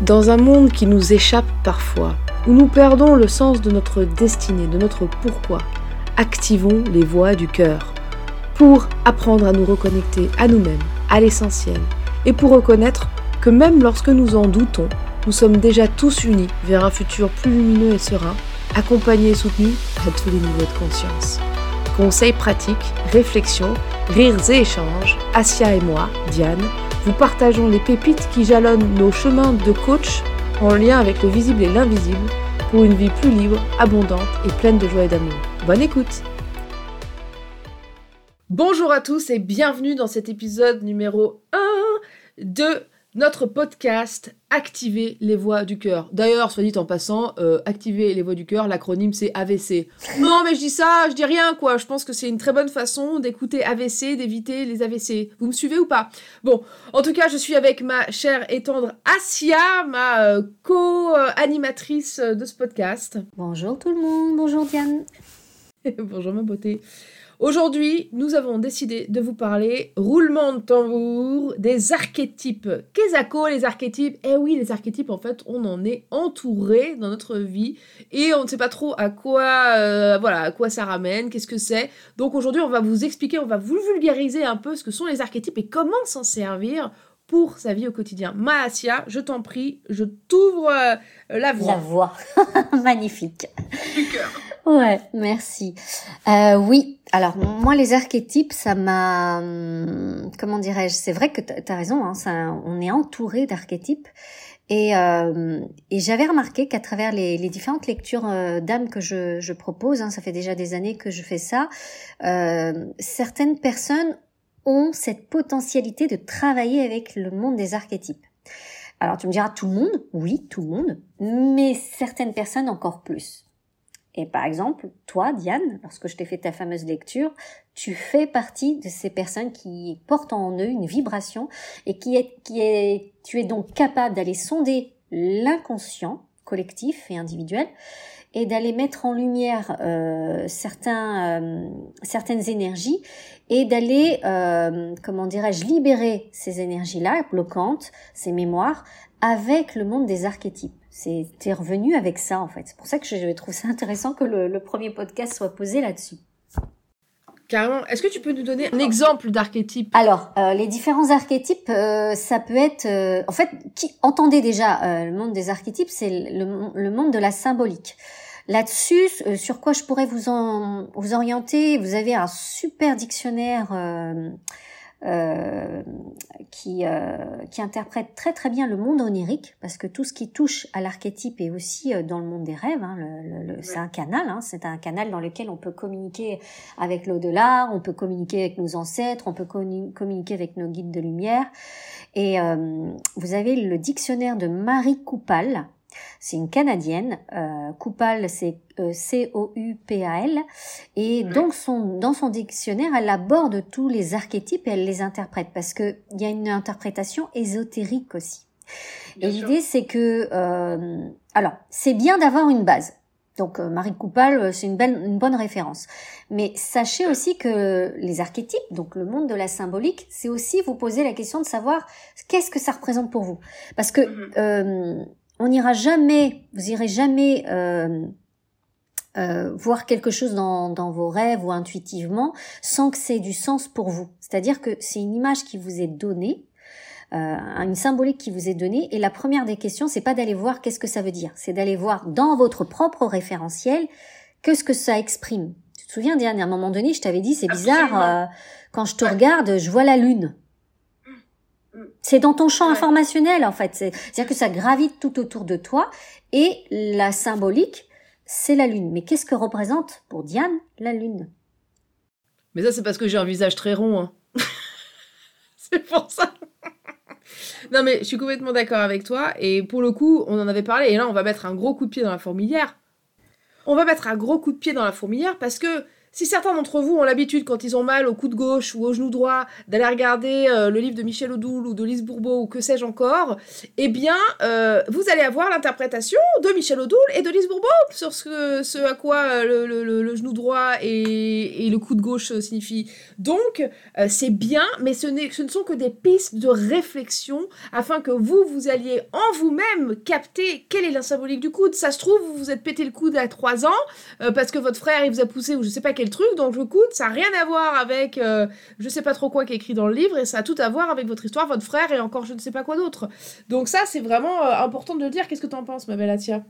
Dans un monde qui nous échappe parfois, où nous perdons le sens de notre destinée, de notre pourquoi, activons les voies du cœur pour apprendre à nous reconnecter à nous-mêmes, à l'essentiel, et pour reconnaître que même lorsque nous en doutons, nous sommes déjà tous unis vers un futur plus lumineux et serein, accompagnés et soutenus à tous les niveaux de conscience. Conseils pratiques, réflexions, rires et échanges, Asia et moi, Diane, vous partageons les pépites qui jalonnent nos chemins de coach en lien avec le visible et l'invisible pour une vie plus libre, abondante et pleine de joie et d'amour. Bonne écoute Bonjour à tous et bienvenue dans cet épisode numéro 1 de notre podcast Activer les voix du cœur. D'ailleurs, soit dit en passant, euh, Activer les voix du cœur, l'acronyme c'est AVC. Non mais je dis ça, je dis rien quoi, je pense que c'est une très bonne façon d'écouter AVC, d'éviter les AVC. Vous me suivez ou pas? Bon, en tout cas, je suis avec ma chère et tendre Asia, ma euh, co-animatrice de ce podcast. Bonjour tout le monde, bonjour Diane. bonjour ma beauté. Aujourd'hui, nous avons décidé de vous parler, roulement de tambour, des archétypes. Qu'est-ce les archétypes Eh oui, les archétypes, en fait, on en est entouré dans notre vie et on ne sait pas trop à quoi, euh, voilà, à quoi ça ramène, qu'est-ce que c'est. Donc aujourd'hui, on va vous expliquer, on va vous vulgariser un peu ce que sont les archétypes et comment s'en servir pour sa vie au quotidien. Maasia, je t'en prie, je t'ouvre euh, la voie. La voie, magnifique. Du cœur. Ouais, merci. Euh, oui, alors moi les archétypes, ça m'a, hum, comment dirais-je, c'est vrai que tu as raison, hein, ça, on est entouré d'archétypes. Et, euh, et j'avais remarqué qu'à travers les, les, différentes lectures euh, d'âme que je, je propose, hein, ça fait déjà des années que je fais ça, euh, certaines personnes ont cette potentialité de travailler avec le monde des archétypes. Alors tu me diras tout le monde, oui, tout le monde, mais certaines personnes encore plus. Et par exemple, toi, Diane, lorsque je t'ai fait ta fameuse lecture, tu fais partie de ces personnes qui portent en eux une vibration et qui est, qui est, tu es donc capable d'aller sonder l'inconscient collectif et individuel et d'aller mettre en lumière euh, certains, euh, certaines énergies et d'aller, euh, comment dirais-je, libérer ces énergies-là bloquantes, ces mémoires, avec le monde des archétypes. C'est revenu avec ça en fait. C'est pour ça que je trouve ça intéressant que le, premier podcast soit posé là-dessus. Carrément. Est-ce que tu peux nous donner un exemple d'archétype Alors, euh, les différents archétypes, euh, ça peut être... Euh, en fait, qui entendez déjà le monde des archétypes, c'est le, le, monde de la symbolique. Là-dessus, sur quoi je pourrais vous, en, vous orienter Vous avez un super dictionnaire euh, qui, euh, qui interprète très très bien le monde onirique, parce que tout ce qui touche à l'archétype est aussi euh, dans le monde des rêves. Hein, le, C'est un canal, hein, c'est un canal dans lequel on peut communiquer avec l'au-delà, on peut communiquer avec nos ancêtres, on peut communiquer avec nos guides de lumière. Et vous avez le dictionnaire de Marie Coupal, c'est une Canadienne. Euh, Coupal, c'est euh, C-O-U-P-A-L. Et donc, son, dans son dictionnaire, elle aborde tous les archétypes et elle les interprète parce qu'il y a une interprétation ésotérique aussi. et l'idée, c'est que... Euh, alors, c'est bien d'avoir une base. Donc euh, Marie Coupal, euh, c'est une, belle, une bonne référence. Mais sachez aussi que les archétypes, donc le monde de la symbolique, c'est aussi vous poser la question de savoir qu'est-ce que ça représente pour vous. Parce que mm-hmm. euh, on n'ira jamais, vous irez jamais euh, euh, voir quelque chose dans, dans, vos rêves ou intuitivement sans que c'est du sens pour vous. C'est-à-dire que c'est une image qui vous est donnée, euh, une symbolique qui vous est donnée, et la première des questions, c'est pas d'aller voir qu'est-ce que ça veut dire, c'est d'aller voir dans votre propre référentiel qu'est-ce que ça exprime. Tu te souviens, Diane, à un moment donné, je t'avais dit, c'est bizarre, quand je te regarde, je vois la lune. C'est dans ton champ informationnel en fait. C'est-à-dire que ça gravite tout autour de toi et la symbolique, c'est la lune. Mais qu'est-ce que représente pour Diane la lune? Mais ça c'est parce que j'ai un visage très rond. Hein. c'est pour ça. non mais je suis complètement d'accord avec toi et pour le coup on en avait parlé et là on va mettre un gros coup de pied dans la fourmilière. On va mettre un gros coup de pied dans la fourmilière parce que si certains d'entre vous ont l'habitude, quand ils ont mal au coude gauche ou au genou droit, d'aller regarder euh, le livre de Michel Odoul ou de Lise Bourbeau ou que sais-je encore, eh bien, euh, vous allez avoir l'interprétation de Michel Odoul et de Lise Bourbeau sur ce, à quoi euh, le, genou droit et, le coude gauche signifient. Donc, c'est bien, mais ce, ne sont que des pistes de réflexion afin que vous, vous alliez en vous-même capter quelle est la symbolique du coude. Ça se trouve, vous vous êtes pété le coude à 3 ans parce que votre frère, il vous a poussé ou je sais pas quel le truc, donc le coude, ça n'a rien à voir avec euh, je sais pas trop quoi qui est écrit dans le livre, et ça a tout à voir avec votre histoire, votre frère, et encore je ne sais pas quoi d'autre. Donc ça, c'est vraiment euh, important de le dire. Qu'est-ce que tu en penses, ma belle Atia?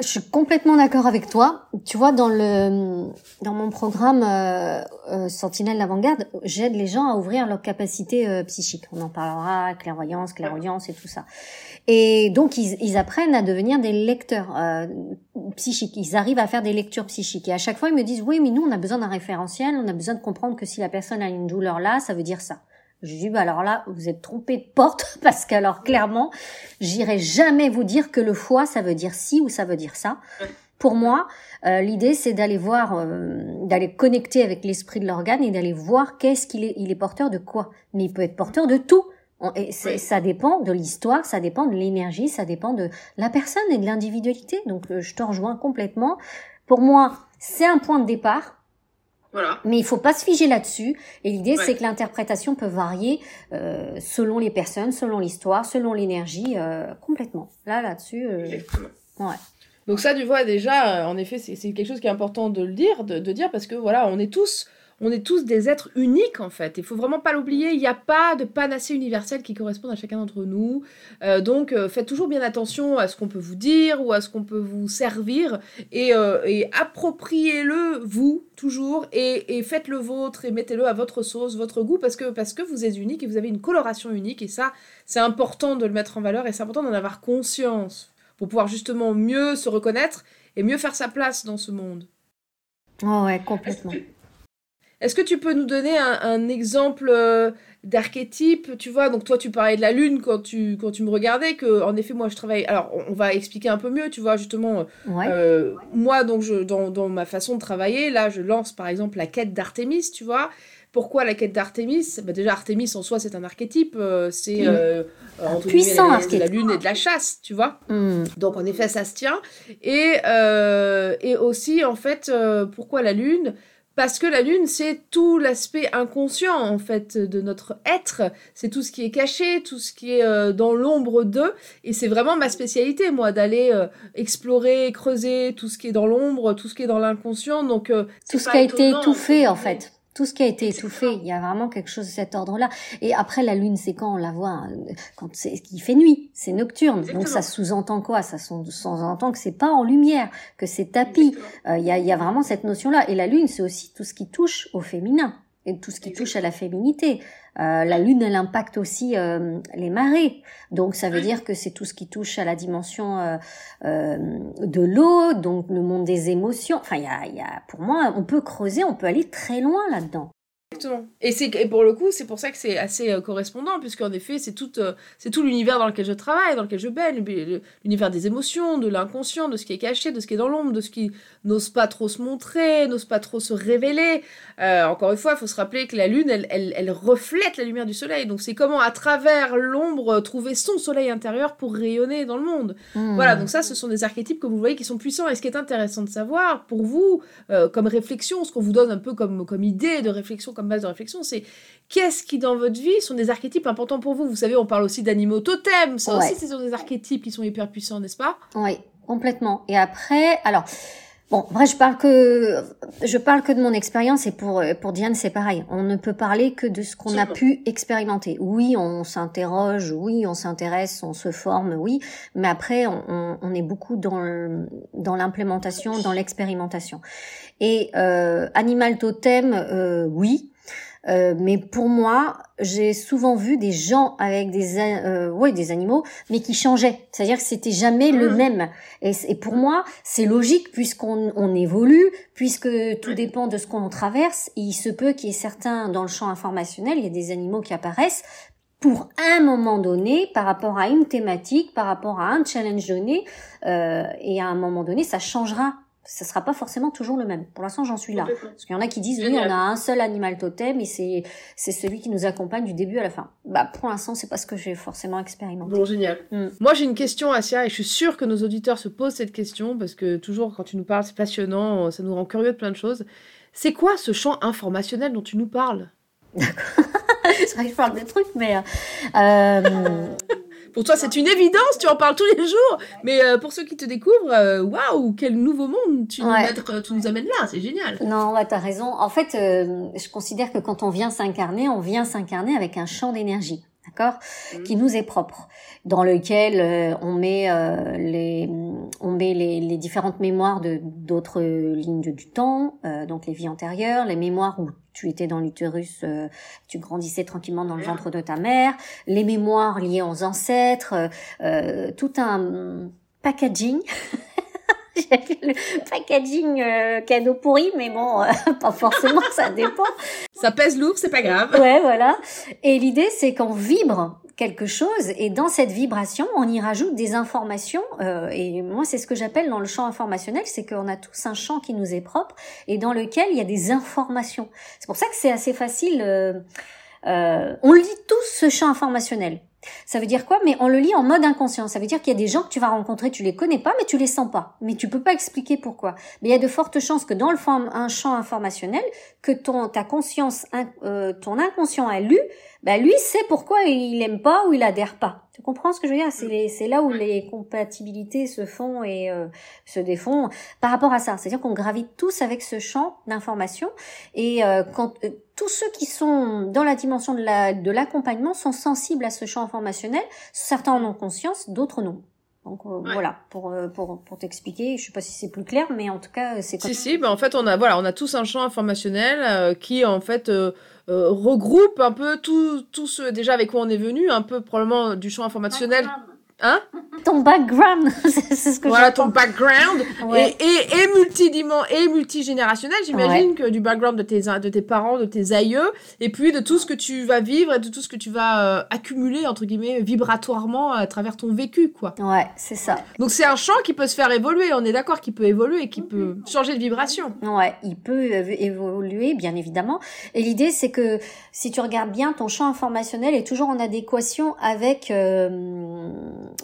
Je suis complètement d'accord avec toi. Tu vois, dans le dans mon programme euh, euh Sentinelle d'avant-garde, j'aide les gens à ouvrir leur capacité euh, psychique. On en parlera, clairvoyance, clairaudience et tout ça. Et donc ils, ils apprennent à devenir des lecteurs euh, psychiques. Ils arrivent à faire des lectures psychiques. Et à chaque fois, ils me disent oui, mais nous, on a besoin d'un référentiel. On a besoin de comprendre que si la personne a une douleur là, ça veut dire ça. Je dis, bah alors là, vous êtes trompé de porte, parce qu'alors clairement, j'irai jamais vous dire que le foie, ça veut dire ci ou ça veut dire ça. Pour moi, euh, l'idée, c'est d'aller voir, euh, d'aller connecter avec l'esprit de l'organe et d'aller voir qu'est-ce qu'il est, il est porteur de quoi. Mais il peut être porteur de tout. Et Ça dépend de l'histoire, ça dépend de l'énergie, ça dépend de la personne et de l'individualité. Donc, euh, je te rejoins complètement. Pour moi, c'est un point de départ mais il faut pas se figer là-dessus. Et l'idée, c'est que l'interprétation peut varier euh, selon les personnes, selon l'histoire, selon l'énergie, euh, complètement. Là, là-dessus. Euh, ouais. Donc ça, tu vois déjà, en effet, c'est quelque chose qui est important de le dire, de, de dire parce que voilà, on est tous on est tous des êtres uniques en fait. Il faut vraiment pas l'oublier. Il n'y a pas de panacée universelle qui corresponde à chacun d'entre nous. Euh, donc euh, faites toujours bien attention à ce qu'on peut vous dire ou à ce qu'on peut vous servir et, euh, appropriez-le vous toujours et, faites le vôtre et mettez-le à votre sauce, votre goût parce que parce que vous êtes unique et vous avez une coloration unique et ça c'est important de le mettre en valeur et c'est important d'en avoir conscience pour pouvoir justement mieux se reconnaître et mieux faire sa place dans ce monde. Oh ouais, complètement. Est-ce que tu peux nous donner un, exemple euh, d'archétype Tu vois, donc toi, tu parlais de la lune quand tu, quand tu me regardais, que en effet, moi, je travaille. Alors, on, va expliquer un peu mieux, tu vois, justement. Euh, moi, donc, je, dans, dans, ma façon de travailler, là, je lance par exemple la quête d'Artémis, tu vois. Pourquoi la quête d'Artémis? Bah, Déjà, Artémis en soi, c'est un archétype. Euh, c'est un puissant la, archétype. la lune et de la chasse, tu vois. Mm. Donc, en effet, ça se tient. Et, et aussi, en fait, pourquoi la lune? Parce que la lune, c'est tout l'aspect inconscient, en fait, de notre être. C'est tout ce qui est caché, tout ce qui est euh, dans l'ombre d'eux. Et c'est vraiment ma spécialité, moi, d'aller euh, explorer, creuser tout ce qui est dans l'ombre, tout ce qui est dans l'inconscient. Donc, euh, tout ce qui a été étouffé, en fait tout ce qui a été étouffé, il y a vraiment quelque chose de cet ordre-là. Et après, la lune, c'est quand on la voit, hein, quand c'est qu'il fait nuit, c'est nocturne. Donc ça sous-entend quoi? Ça sous-entend que c'est pas en lumière, que c'est tapis. Euh, il y, a, y a vraiment cette notion-là. Et la lune, c'est aussi tout ce qui touche au féminin et tout ce qui touche à la féminité. Euh, la lune, elle impacte aussi euh, les marées. Donc ça veut dire que c'est tout ce qui touche à la dimension euh, de l'eau, donc le monde des émotions. Enfin, il y a, y a, pour moi, on peut creuser, on peut aller très loin là-dedans. Et, c'est, et pour le coup, c'est pour ça que c'est assez euh, correspondant, puisqu'en effet, c'est tout, euh, c'est tout l'univers dans lequel je travaille, dans lequel je baigne, l'univers des émotions, de l'inconscient, de ce qui est caché, de ce qui est dans l'ombre, de ce qui n'ose pas trop se montrer, n'ose pas trop se révéler. Euh, encore une fois, il faut se rappeler que la Lune, elle, elle, elle, reflète la lumière du Soleil, donc c'est comment, à travers l'ombre, trouver son Soleil intérieur pour rayonner dans le monde. Mmh. Voilà, donc ça, ce sont des archétypes que vous voyez qui sont puissants. Et ce qui est intéressant de savoir, pour vous, comme réflexion, ce qu'on vous donne un peu comme, comme idée de réflexion, comme base de réflexion, c'est qu'est-ce qui dans votre vie sont des archétypes importants pour vous? Vous savez, on parle aussi d'animaux totems, ça aussi, ce sont des archétypes qui sont hyper puissants, n'est-ce pas? Oui, complètement. Et après, alors, Bon, vrai, je parle que je parle que de mon expérience et pour pour Diane c'est pareil. On ne peut parler que de ce qu'on a pu expérimenter. Oui, on s'interroge, oui, on s'intéresse, on se forme, oui, mais après on, on est beaucoup dans dans l'implémentation, dans l'expérimentation. Et euh, animal totem, euh, oui, euh, mais pour moi, j'ai souvent vu des gens avec des euh, ouais, des animaux, mais qui changeaient. C'est-à-dire que c'était jamais le mmh. même. Et, et pour moi, c'est logique puisqu'on on évolue, puisque tout dépend de ce qu'on traverse. il se peut qu'il y ait certains dans le champ informationnel, il y a des animaux qui apparaissent pour un moment donné, par rapport à une thématique, par rapport à un challenge donné, euh, et à un moment donné, ça changera Ce sera pas forcément toujours le même. Pour l'instant, j'en suis là. Parce qu'il y en a qui disent oui, on a un seul animal totem et c'est c'est celui qui nous accompagne du début à la fin. Bah pour l'instant, c'est pas ce que j'ai forcément expérimenté. Bon, génial. Mm. Moi, j'ai une question Asia et je suis sûre que nos auditeurs se posent cette question parce que toujours quand tu nous parles, c'est passionnant, ça nous rend curieux de plein de choses. C'est quoi ce champ informationnel dont tu nous parles? D'accord. c'est vrai que je parle des trucs, mais euh, Pour toi, c'est une évidence, tu en parles tous les jours. Mais euh, pour ceux qui te découvrent, euh, waouh, quel nouveau monde tu, nous, amènes là, c'est génial. Non, ouais, t'as raison. En fait, euh, je considère que quand on vient s'incarner, on vient s'incarner avec un champ d'énergie d'accord, mmh. qui nous est propre, dans lequel on met les on met les, les, différentes mémoires de d'autres lignes du temps, donc les vies antérieures, les mémoires où tu étais dans l'utérus, euh, tu grandissais tranquillement dans le ventre de ta mère, les mémoires liées aux ancêtres, euh, euh tout un packaging. le packaging euh, cadeau pourri, mais bon, pas forcément, ça dépend. Ça pèse lourd, c'est pas grave. Ouais, voilà. Et l'idée, c'est qu'on vibre quelque chose et dans cette vibration, on y rajoute des informations. Euh, et moi, c'est ce que j'appelle dans le champ informationnel, c'est qu'on a tous un champ qui nous est propre et dans lequel il y a des informations. C'est pour ça que c'est assez facile. Euh, euh, on lit tous ce champ informationnel. Ça veut dire quoi? Mais on le lit en mode inconscient. Ça veut dire qu'il y a des gens que tu vas rencontrer, tu les connais pas, mais tu les sens pas. Mais tu peux pas expliquer pourquoi. Mais il y a de fortes chances que dans le un champ informationnel, que ton ta conscience, euh, ton inconscient a lu, bah lui sait pourquoi il aime pas ou il adhère pas. Tu comprends ce que je veux dire? C'est là où les compatibilités se font et euh, se défont par rapport à ça. C'est-à-dire qu'on gravite tous avec ce champ d'information et euh, quand euh, tous ceux qui sont dans la dimension de la de l'accompagnement sont sensibles à ce champ informationnel. Certains en ont conscience, d'autres non. Donc voilà, pour pour pour t'expliquer, je sais pas si c'est plus clair, mais en tout cas c'est. Si si, ben en fait on a voilà, on a tous un champ informationnel qui en fait euh, regroupe un peu tout, tout ce déjà avec quoi on est venu, un peu probablement du champ informationnel. Hein? Ton background, c'est ce que Voilà, ton background et, et, et multidiment et multigénérationnel. J'imagine que du background de tes, de tes parents, de tes aïeux, et puis de tout ce que tu vas vivre et de tout ce que tu vas euh, accumuler, entre guillemets, vibratoirement à travers ton vécu, quoi. Ouais, c'est ça. Donc c'est un champ qui peut se faire évoluer, on est d'accord qu'il peut évoluer, qui peut changer de vibration. Ouais, il peut évoluer, bien évidemment. Et l'idée, c'est que si tu regardes bien, ton champ informationnel est toujours en adéquation avec... Euh,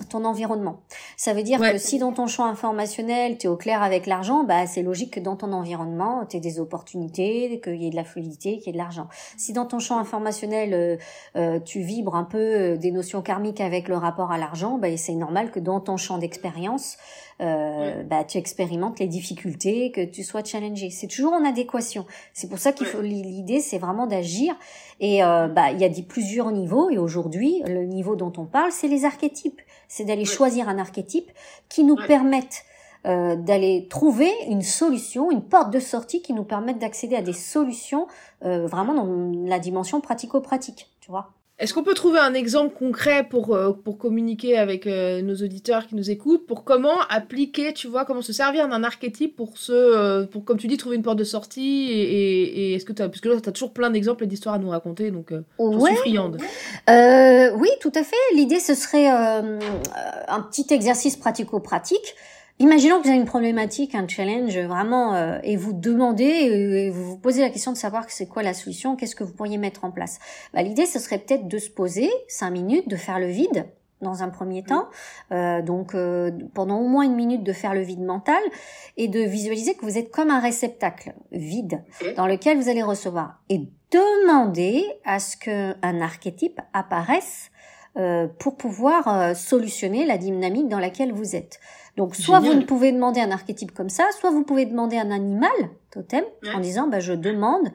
ton environnement. Ça veut dire que si dans ton champ informationnel, tu es au clair avec l'argent, bah c'est logique que dans ton environnement, tu aies des opportunités, qu'il y ait de la fluidité, qu'il y ait de l'argent. Si dans ton champ informationnel, euh, euh, tu vibres un peu euh, des notions karmiques avec le rapport à l'argent, bah, c'est normal que dans ton champ d'expérience, euh, bah, tu expérimentes les difficultés, que tu sois challengé. C'est toujours en adéquation. C'est pour ça qu'il faut l'idée, c'est vraiment d'agir. Et euh, bah, il y a des, plusieurs niveaux. Et aujourd'hui, le niveau dont on parle, c'est les archétypes. C'est d'aller choisir un archétype qui nous permette euh, d'aller trouver une solution, une porte de sortie qui nous permette d'accéder à des solutions euh, vraiment dans la dimension pratico-pratique, tu vois. Est-ce qu'on peut trouver un exemple concret pour, euh, pour communiquer avec euh, nos auditeurs qui nous écoutent, pour comment appliquer, tu vois, comment se servir d'un archétype pour se, euh, pour, comme tu dis, trouver une porte de sortie et, et, est-ce que tu as, parce que là, tu as toujours plein d'exemples et d'histoires à nous raconter, donc j'en suis friande. oui, tout à fait. L'idée, ce serait un petit exercice pratico-pratique Imaginons que vous avez une problématique, un challenge vraiment, euh, et vous demandez, et vous vous posez la question de savoir c'est quoi la solution, qu'est-ce que vous pourriez mettre en place. Bah, L'idée, ce serait peut-être de se poser cinq minutes, de faire le vide dans un premier temps, euh, donc euh, pendant au moins une minute de faire le vide mental et de visualiser que vous êtes comme un réceptacle vide dans lequel vous allez recevoir et demander à ce qu'un archétype apparaisse pour pouvoir solutionner la dynamique dans laquelle vous êtes. Donc soit vous ne pouvez demander un archétype comme ça, soit vous pouvez demander un animal totem en disant bah, je demande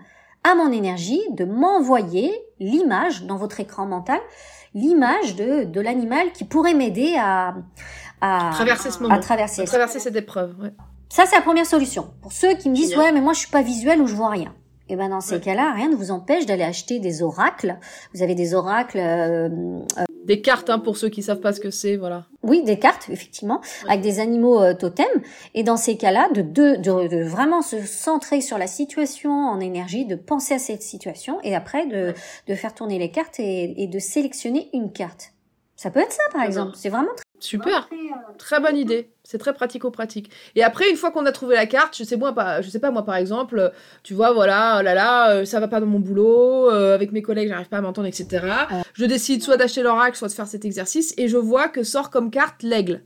à mon énergie de m'envoyer l'image dans votre écran mental, l'image de, de l'animal qui pourrait m'aider à, à, traverser ce moment, à traverser, traverser cette épreuve. Ouais. Ça c'est la première solution. Pour ceux qui me disent ouais mais moi je suis pas visuel ou je vois rien. Et eh ben dans ces cas-là, rien ne vous empêche d'aller acheter des oracles. Vous avez des oracles. Euh, euh, des cartes hein, pour ceux qui savent pas ce que c'est, voilà. Oui, des cartes effectivement, avec des animaux euh, totems. Et dans ces cas-là, de, de, de, vraiment se centrer sur la situation en énergie, de penser à cette situation, et après de, de faire tourner les cartes et, et de sélectionner une carte. Ça peut être ça, par exemple. C'est vraiment super. Très bonne idée. C'est très pratico-pratique. Et après, une fois qu'on a trouvé la carte, je sais, moi, pas, je sais pas, moi, par exemple, tu vois, voilà, oh là là, euh, ça va pas dans mon boulot, euh, avec mes collègues, j'arrive pas à m'entendre, etc. Je décide soit d'acheter l'oracle, soit de faire cet exercice, et je vois que sort comme carte l'aigle.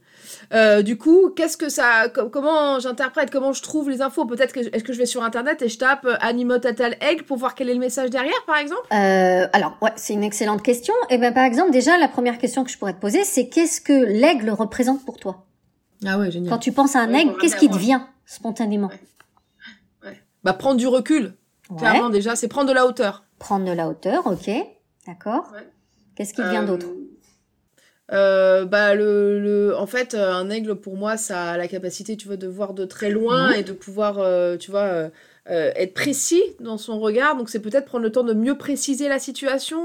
Euh, du coup, qu'est-ce que ça, comment j'interprète, comment je trouve les infos? Peut-être que est-ce que je vais sur internet et je tape euh, Animotatal Egg pour voir quel est le message derrière, par exemple? Euh, Alors, ouais, c'est une excellente question. Et eh ben, par exemple, déjà, la première question que je pourrais te poser, c'est qu'est-ce que l'aigle représente pour toi? Ah ouais, génial. Quand tu penses à un aigle, qu'est-ce qui te vient spontanément? Ouais. Bah, prendre du recul. Clairement, déjà, c'est prendre de la hauteur. Prendre de la hauteur, ok, d'accord. Qu'est-ce qui te vient d'autre? Euh, bah le, le, en fait euh, un aigle pour moi ça a la capacité tu vois de voir de très loin mhm. et de pouvoir euh, tu vois être précis dans son regard. Donc c'est peut-être prendre le temps de mieux préciser la situation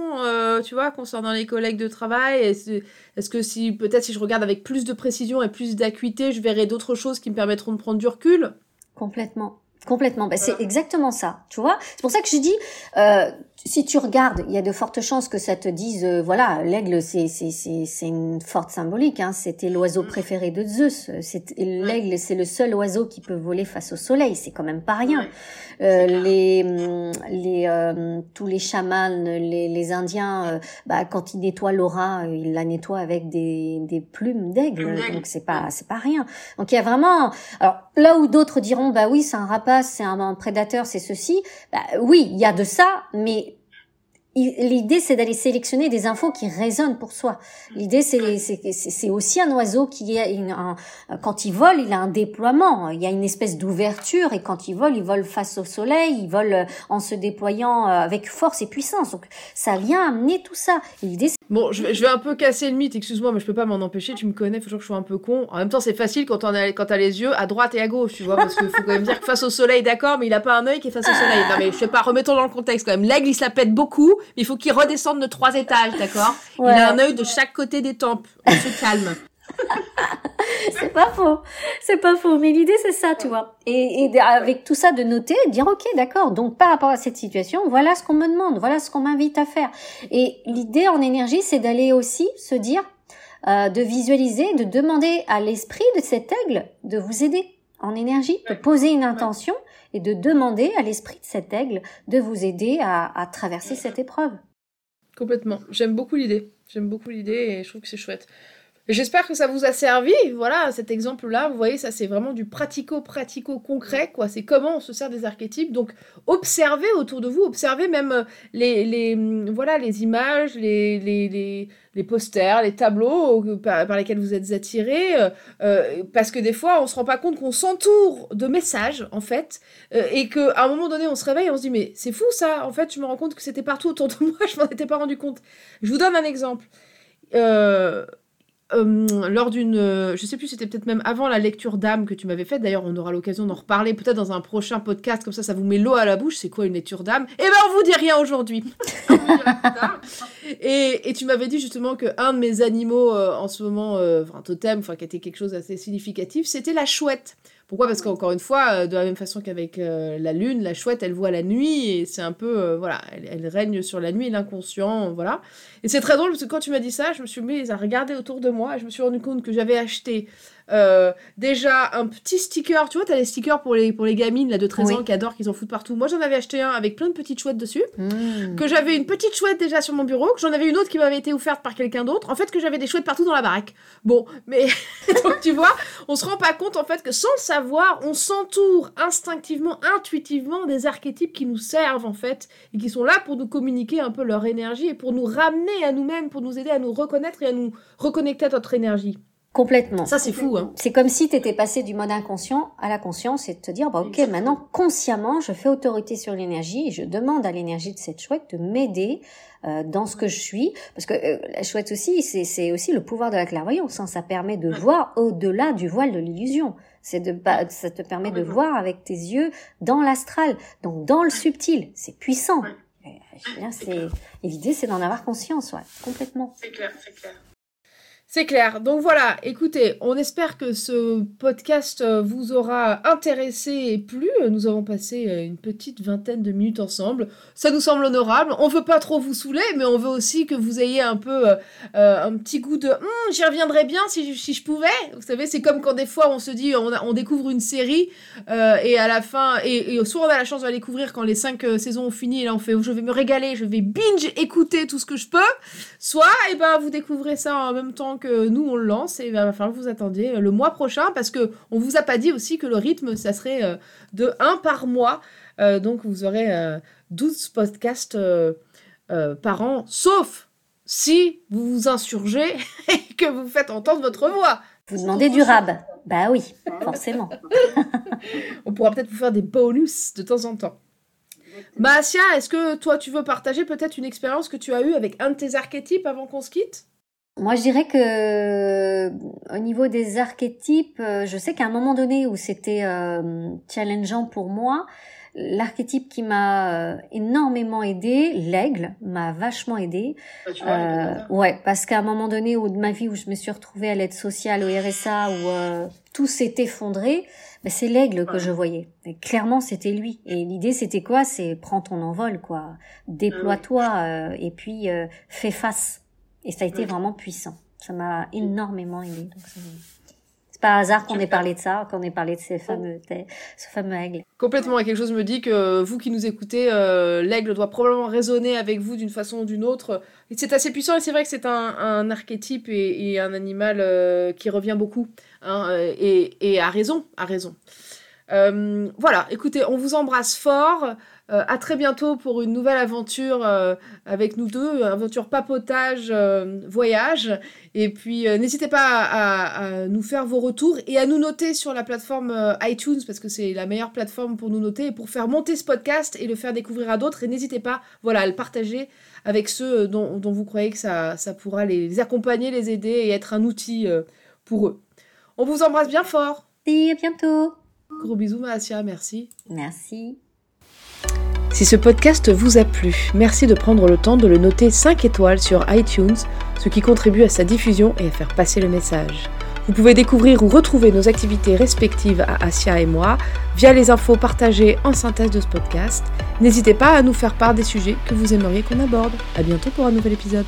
tu vois concernant les collègues de travail. Est-ce que si peut-être si je regarde avec plus de précision et plus d'acuité je verrai d'autres choses qui me permettront de prendre du recul? Complètement. Complètement, bah, c'est exactement ça, tu vois? C'est pour ça que je dis, euh, si tu regardes, il y a de fortes chances que ça te dise, euh, voilà, l'aigle, c'est c'est c'est c'est une forte symbolique. Hein, C'était l'oiseau mm. préféré de Zeus. C'est l'aigle, c'est le seul oiseau qui peut voler face au soleil. C'est quand même pas rien. Euh, les les euh, tous les chamans, les, les Indiens, bah, quand ils nettoient l'aura, ils la nettoient avec des des plumes d'aigle. Donc c'est pas c'est pas rien. Donc il y a vraiment, alors là où d'autres diront, bah oui, c'est un rapport c'est un, prédateur, c'est ceci. Bah, oui, il y a de ça, mais L'idée, c'est d'aller sélectionner des infos qui résonnent pour soi. L'idée, c'est c'est aussi un oiseau qui est un, quand il vole, il a un déploiement. Il y a une espèce d'ouverture et quand il vole, il vole face au soleil, il vole en se déployant euh, avec force et puissance. Donc, ça vient amener tout ça. L'idée, Bon, je vais, je vais, un peu casser le mythe, excuse-moi, mais je peux pas m'en empêcher, tu me connais, faut toujours que je sois un peu con. En même temps, c'est facile quand on a, quand t'as les yeux à droite et à gauche, tu vois, parce qu'il faut quand même dire que face au soleil, d'accord, mais il a pas un œil qui est face au soleil. Non, mais je sais pas, remettons dans le contexte quand même. L'aigle, il se la pète beaucoup, mais il faut qu'il redescende de trois étages, d'accord? Il a un œil de chaque côté des tempes. On se calme. c'est pas faux, c'est pas faux. Mais l'idée c'est ça, tu vois. Et, et, avec tout ça de noter, dire ok, d'accord. Donc par rapport à cette situation, voilà ce qu'on me demande, voilà ce qu'on m'invite à faire. Et l'idée en énergie, c'est d'aller aussi se dire, euh, de visualiser, de demander à l'esprit de cet aigle de vous aider en énergie, de poser une intention et de demander à l'esprit de cet aigle de vous aider à, à traverser cette épreuve. Complètement. J'aime beaucoup l'idée. J'aime beaucoup l'idée et je trouve que c'est chouette. J'espère que ça vous a servi. Voilà, cet exemple-là, vous voyez, ça c'est vraiment du pratico-pratico-concret, quoi. C'est comment on se sert des archétypes. Donc, observez autour de vous, observez même euh, les, les, mm, voilà, les images, les, les, les, posters, les tableaux euh, par, lesquels vous êtes attirés. Euh, parce que des fois, on se rend pas compte qu'on s'entoure de messages, en fait, et qu'à un moment donné, on se réveille et on se dit, mais c'est fou ça. En fait, je me rends compte que c'était partout autour de moi, je m'en étais pas rendu compte. Je vous donne un exemple. Euh, euh, lors d'une, euh, je sais plus, c'était peut-être même avant la lecture d'âme que tu m'avais faite. D'ailleurs, on aura l'occasion d'en reparler peut-être dans un prochain podcast. Comme ça, ça vous met l'eau à la bouche. C'est quoi une lecture d'âme? Eh ben, on vous dit rien aujourd'hui. et, et, tu m'avais dit justement que un de mes animaux euh, en ce moment, enfin totem, enfin qui était quelque chose d'assez significatif, c'était la chouette. Pourquoi? Parce qu'encore une fois, de la même façon qu'avec la lune, la chouette, elle voit la nuit et c'est un peu, voilà, elle, règne sur la nuit, l'inconscient, voilà. Et c'est très drôle parce que quand tu m'as dit ça, je me suis mis à regarder autour de moi et je me suis rendu compte que j'avais acheté euh, déjà un petit sticker, tu vois, t'as les stickers pour les, pour les gamines là, de 13 ans qui adorent, qu'ils en foutent partout. Moi j'en avais acheté un avec plein de petites chouettes dessus, mmh. que j'avais une petite chouette déjà sur mon bureau, que j'en avais une autre qui m'avait été offerte par quelqu'un d'autre, en fait que j'avais des chouettes partout dans la baraque. Bon, mais donc tu vois, on se rend pas compte en fait que sans le savoir, on s'entoure instinctivement, intuitivement des archétypes qui nous servent en fait, et qui sont là pour nous communiquer un peu leur énergie et pour nous ramener à nous-mêmes, pour nous aider à nous reconnaître et à nous reconnecter à notre énergie. Complètement. Ça, c'est fou. Hein. C'est comme si tu étais passé du mode inconscient à la conscience et de te dire, bah, ok, maintenant, consciemment, je fais autorité sur l'énergie et je demande à l'énergie de cette chouette de m'aider euh, dans ce que je suis. Parce que euh, la chouette aussi, c'est aussi le pouvoir de la clairvoyance. Hein. Ça permet de voir au-delà du voile de l'illusion. C'est de ça te permet de voir avec tes yeux dans l'astral, donc dans le subtil. C'est puissant. Et, l'idée, c'est d'en avoir conscience, ouais, complètement. C'est clair, c'est clair. C'est clair. Donc voilà, écoutez, on espère que ce podcast euh, vous aura intéressé et plu. Nous avons passé euh, une petite vingtaine de minutes ensemble. Ça nous semble honorable. On veut pas trop vous saouler, mais on veut aussi que vous ayez un peu euh, un petit goût de hum, j'y reviendrai bien si, je pouvais. Vous savez, c'est comme quand des fois on se dit on, découvre une série et à la fin, et, et, soit on a la chance de la découvrir quand les cinq saisons ont fini et là on fait je vais me régaler, je vais binge écouter tout ce que je peux. Soit, et eh ben, vous découvrez ça en même temps nous on le lance et il va falloir que vous attendiez euh, le mois prochain parce que on vous a pas dit aussi que le rythme ça serait euh, de 1 par mois. Euh, donc vous aurez 12 podcasts par an, sauf si vous vous insurgez et que vous faites entendre votre voix. Vous demandez du rab. Bah oui, forcément. on pourra peut-être vous faire des bonus de temps en temps. Masia, est-ce que toi tu veux partager peut-être une expérience que tu as eue avec un de tes archétypes avant qu'on se quitte? Moi, je dirais que au niveau des archétypes, euh, je sais qu'à un moment donné où c'était euh, challengeant pour moi, l'archétype qui m'a euh, énormément aidé, l'aigle, m'a vachement aidé. Ah, euh, ouais, parce qu'à un moment donné où de ma vie où je me suis retrouvée à l'aide sociale, au RSA, où tout s'est effondré, ben c'est l'aigle que je voyais. Et clairement, c'était lui. Et l'idée, c'était quoi? C'est prends ton envol, quoi. Déploie-toi ah et puis fais face. Et ça a été vraiment puissant. Ça m'a énormément aidé. C'est pas hasard qu'on ait parlé de ça, qu'on ait parlé de ces fameux, ce fameux aigle. Complètement. Et quelque chose me dit que vous qui nous écoutez, euh, l'aigle doit probablement résonner avec vous d'une façon ou d'une autre. C'est assez puissant et c'est vrai que c'est un, archétype et, un animal euh, qui revient beaucoup. Hein, euh, et, et à raison, à raison. voilà, écoutez, on vous embrasse fort. Euh, à très bientôt pour une nouvelle aventure euh, avec nous deux, aventure papotage, euh, voyage. Et puis n'hésitez pas à, nous faire vos retours et à nous noter sur la plateforme iTunes parce que c'est la meilleure plateforme pour nous noter et pour faire monter ce podcast et le faire découvrir à d'autres. Et n'hésitez pas voilà, à le partager avec ceux dont, vous croyez que ça, ça pourra les, accompagner, les aider et être un outil pour eux. On vous embrasse bien fort. Et à bientôt. Gros bisous, Maasia, merci. Merci. Si ce podcast vous a plu, merci de prendre le temps de le noter 5 étoiles sur iTunes, ce qui contribue à sa diffusion et à faire passer le message. Vous pouvez découvrir ou retrouver nos activités respectives à Asia et moi via les infos partagées en synthèse de ce podcast. N'hésitez pas à nous faire part des sujets que vous aimeriez qu'on aborde. À bientôt pour un nouvel épisode.